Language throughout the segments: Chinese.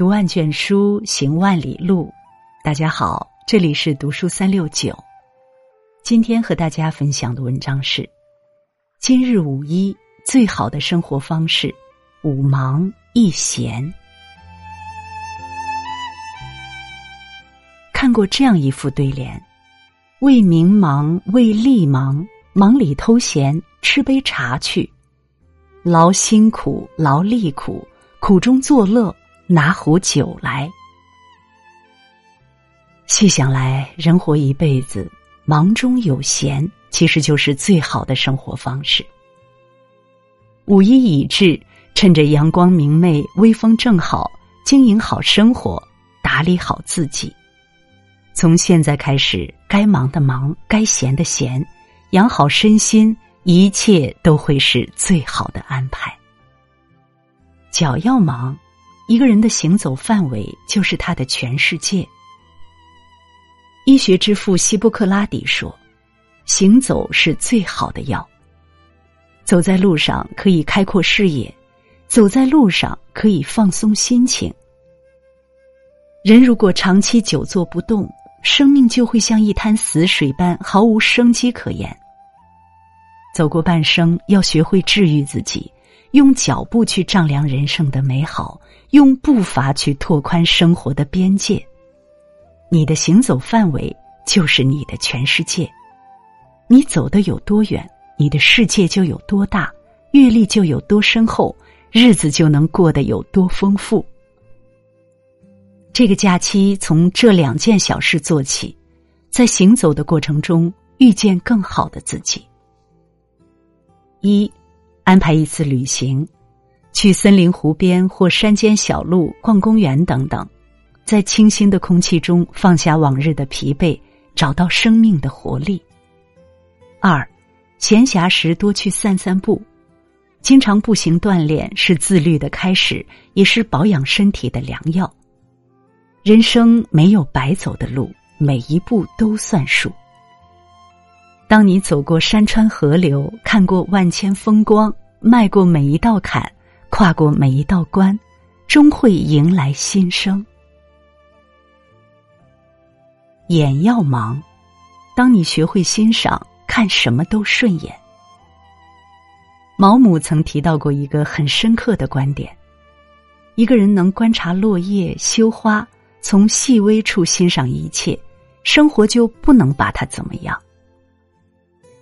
读万卷书，行万里路。大家好，这里是读书三六九。今天和大家分享的文章是：今日五一最好的生活方式，五忙一闲。看过这样一副对联：为民忙，为利忙，忙里偷闲，吃杯茶去；劳辛苦，劳力苦，苦中作乐。拿壶酒来。细想来，人活一辈子，忙中有闲，其实就是最好的生活方式。五一已至，趁着阳光明媚、微风正好，经营好生活，打理好自己。从现在开始，该忙的忙，该闲的闲，养好身心，一切都会是最好的安排。脚要忙。一个人的行走范围就是他的全世界。医学之父希波克拉底说：“行走是最好的药。走在路上可以开阔视野，走在路上可以放松心情。人如果长期久坐不动，生命就会像一滩死水般毫无生机可言。走过半生，要学会治愈自己。”用脚步去丈量人生的美好，用步伐去拓宽生活的边界。你的行走范围就是你的全世界。你走的有多远，你的世界就有多大，阅历就有多深厚，日子就能过得有多丰富。这个假期从这两件小事做起，在行走的过程中遇见更好的自己。一。安排一次旅行，去森林、湖边或山间小路逛公园等等，在清新的空气中放下往日的疲惫，找到生命的活力。二，闲暇时多去散散步，经常步行锻炼是自律的开始，也是保养身体的良药。人生没有白走的路，每一步都算数。当你走过山川河流，看过万千风光，迈过每一道坎，跨过每一道关，终会迎来新生。眼要盲，当你学会欣赏，看什么都顺眼。毛姆曾提到过一个很深刻的观点：一个人能观察落叶、羞花，从细微处欣赏一切，生活就不能把他怎么样。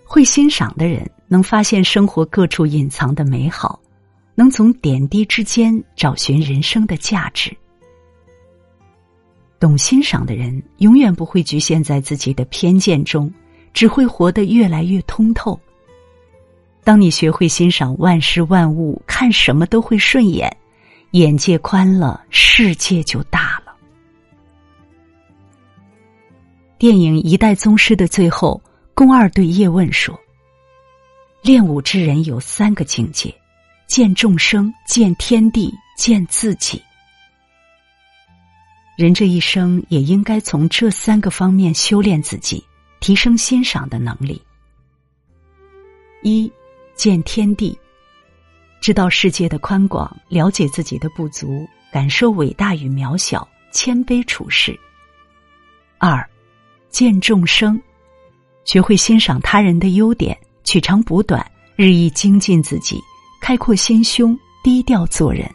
会欣赏的人能发现生活各处隐藏的美好，能从点滴之间找寻人生的价值。懂欣赏的人永远不会局限在自己的偏见中，只会活得越来越通透。当你学会欣赏万事万物，看什么都会顺眼，眼界宽了，世界就大了。电影《一代宗师》的最后。宫二对叶问说：“练武之人有三个境界：见众生、见天地、见自己。人这一生也应该从这三个方面修炼自己，提升欣赏的能力。一见天地，知道世界的宽广，了解自己的不足，感受伟大与渺小，谦卑处事。二见众生。”学会欣赏他人的优点，取长补短，日益精进自己，开阔心胸，低调做人。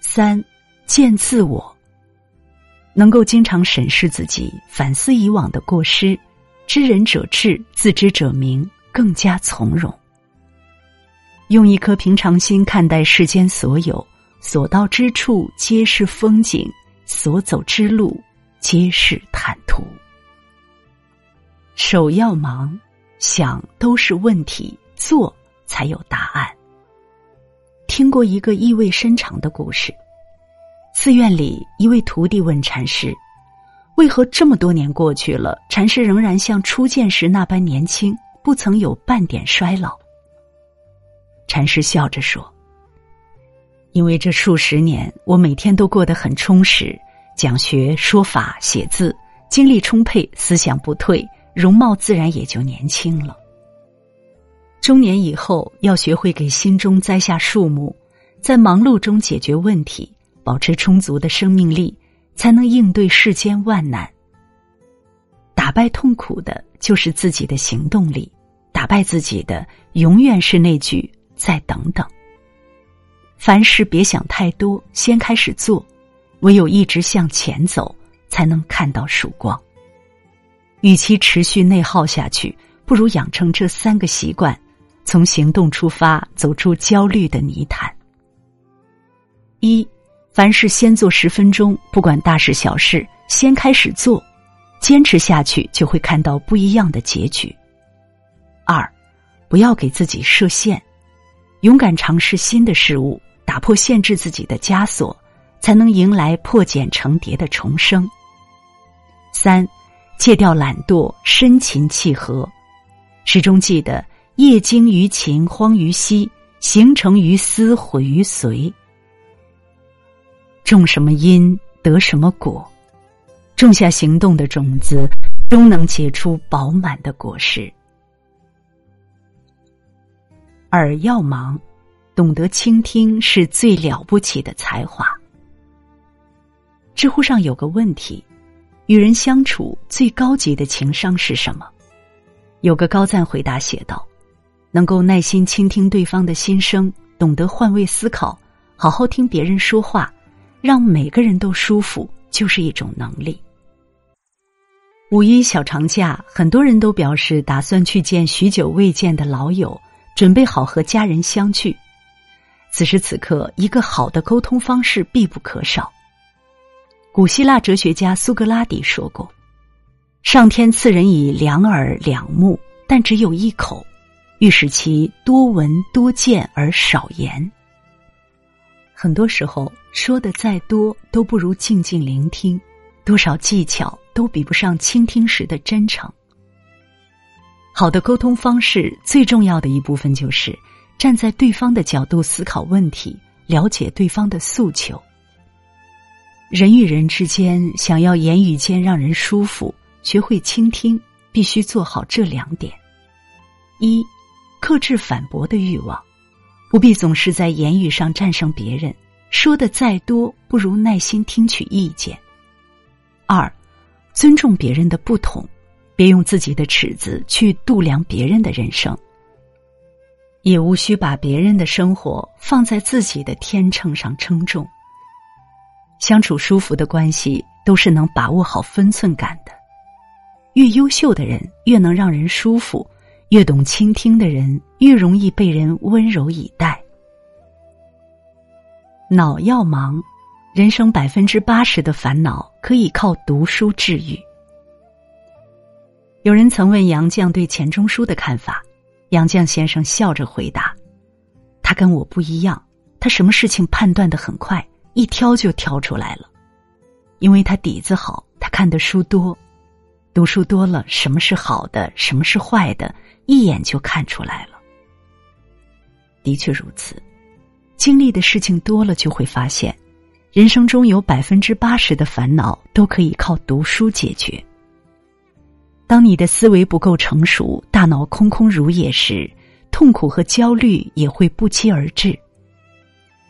三见自我，能够经常审视自己，反思以往的过失，知人者智，自知者明，更加从容。用一颗平常心看待世间所有，所到之处皆是风景，所走之路皆是坦途。手要忙，想都是问题，做才有答案。听过一个意味深长的故事：寺院里，一位徒弟问禅师：“为何这么多年过去了，禅师仍然像初见时那般年轻，不曾有半点衰老？”禅师笑着说：“因为这数十年，我每天都过得很充实，讲学、说法、写字，精力充沛，思想不退。”容貌自然也就年轻了。中年以后，要学会给心中栽下树木，在忙碌中解决问题，保持充足的生命力，才能应对世间万难。打败痛苦的，就是自己的行动力；打败自己的，永远是那句“再等等”。凡事别想太多，先开始做，唯有一直向前走，才能看到曙光。与其持续内耗下去，不如养成这三个习惯，从行动出发，走出焦虑的泥潭。一，凡事先做十分钟，不管大事小事，先开始做。坚持下去，就会看到不一样的结局。二，不要给自己设限，勇敢尝试新的事物，打破限制自己的枷锁，才能迎来破茧成蝶的重生。三，戒掉懒惰，深勤契合，始终记得“业精于勤，荒于嬉；行成于思，毁于随”。种什么因，得什么果。种下行动的种子，终能结出饱满的果实。耳要盲，懂得倾听是最了不起的才华。知乎上有个问题：与人相处最高级的情商是什么？有个高赞回答写道：“能够耐心倾听对方的心声，懂得换位思考，好好听别人说话，让每个人都舒服，就是一种能力。”五一小长假，很多人都表示打算去见许久未见的老友，准备好和家人相聚。此时此刻，一个好的沟通方式必不可少。古希腊哲学家苏格拉底说过：“上天赐人以两耳两目，但只有一口，欲使其多闻多见而少言。”很多时候，说的再多，都不如静静聆听。多少技巧都比不上倾听时的真诚。好的沟通方式最重要的一部分就是站在对方的角度思考问题，了解对方的诉求。人与人之间想要言语间让人舒服，学会倾听，必须做好这两点：一，克制反驳的欲望，不必总是在言语上战胜别人，说的再多，不如耐心听取意见。二，尊重别人的不同，别用自己的尺子去度量别人的人生，也无需把别人的生活放在自己的天秤上称重。相处舒服的关系，都是能把握好分寸感的。越优秀的人，越能让人舒服；越懂倾听的人，越容易被人温柔以待。脑要忙。人生百分之八十的烦恼可以靠读书治愈。有人曾问杨绛对钱钟书的看法，杨绛先生笑着回答：“他跟我不一样，他什么事情判断的很快，一挑就挑出来了。因为他底子好，他看的书多，读书多了，什么是好的，什么是坏的，一眼就看出来了。的确如此，经历的事情多了，就会发现。”人生中有百分之八十的烦恼都可以靠读书解决。当你的思维不够成熟，大脑空空如也时，痛苦和焦虑也会不期而至。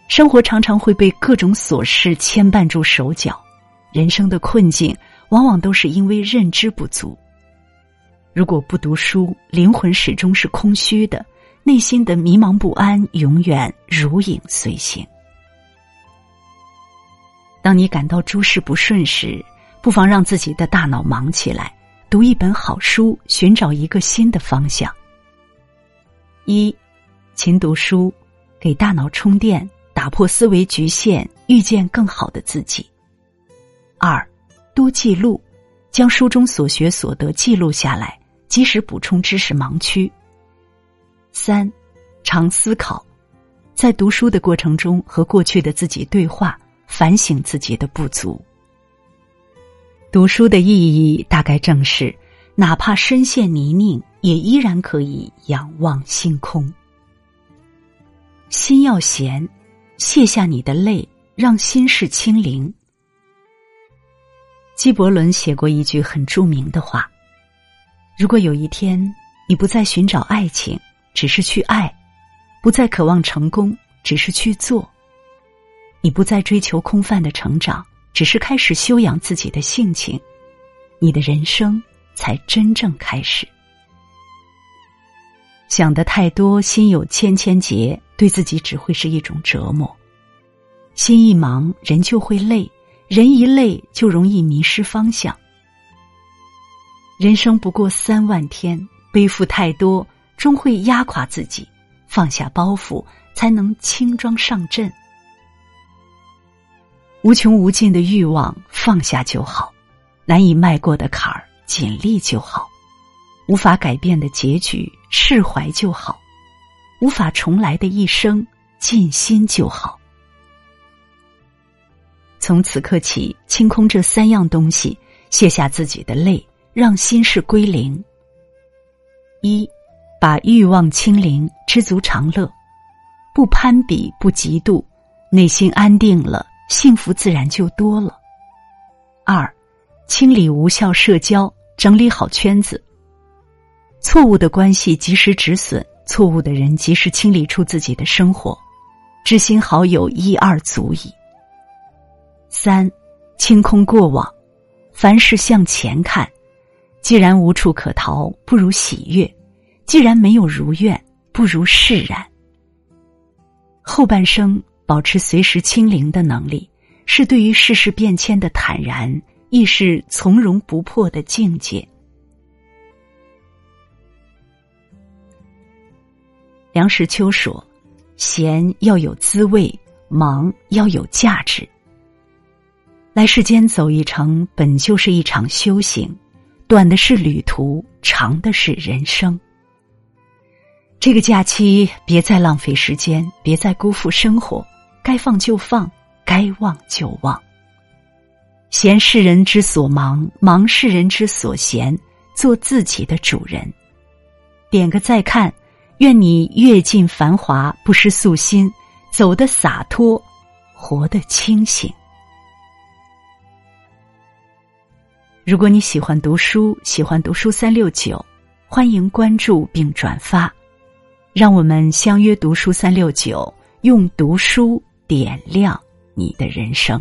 生活常常会被各种琐事牵绊住手脚，人生的困境往往都是因为认知不足。如果不读书，灵魂始终是空虚的，内心的迷茫不安永远如影随形。当你感到诸事不顺时，不妨让自己的大脑忙起来，读一本好书，寻找一个新的方向。一，勤读书，给大脑充电，打破思维局限，遇见更好的自己。二，多记录，将书中所学所得记录下来，及时补充知识盲区。三，常思考，在读书的过程中和过去的自己对话。反省自己的不足。读书的意义大概正是，哪怕身陷泥泞，也依然可以仰望星空。心要闲，卸下你的泪，让心事清零。纪伯伦写过一句很著名的话：“如果有一天你不再寻找爱情，只是去爱；不再渴望成功，只是去做。”你不再追求空泛的成长，只是开始修养自己的性情，你的人生才真正开始。想的太多，心有千千结，对自己只会是一种折磨。心一忙，人就会累，人一累就容易迷失方向。人生不过三万天，背负太多，终会压垮自己。放下包袱，才能轻装上阵。无穷无尽的欲望，放下就好；难以迈过的坎儿，尽力就好；无法改变的结局，释怀就好；无法重来的一生，尽心就好。从此刻起，清空这三样东西，卸下自己的累，让心事归零。一，把欲望清零，知足常乐，不攀比，不嫉妒，内心安定了。幸福自然就多了。二，清理无效社交，整理好圈子。错误的关系及时止损，错误的人及时清理出自己的生活，知心好友一二足矣。三，清空过往，凡事向前看。既然无处可逃，不如喜悦；既然没有如愿，不如释然。后半生。保持随时清零的能力，是对于世事变迁的坦然，亦是从容不迫的境界。梁实秋说：“闲要有滋味，忙要有价值。来世间走一程，本就是一场修行，短的是旅途，长的是人生。这个假期，别再浪费时间，别再辜负生活。”该放就放，该忘就忘。闲是人之所忙，忙是人之所闲。做自己的主人。点个再看，愿你阅尽繁华，不失素心，走得洒脱，活得清醒。如果你喜欢读书，喜欢读书三六九，欢迎关注并转发，让我们相约读书三六九，用读书。点亮你的人生。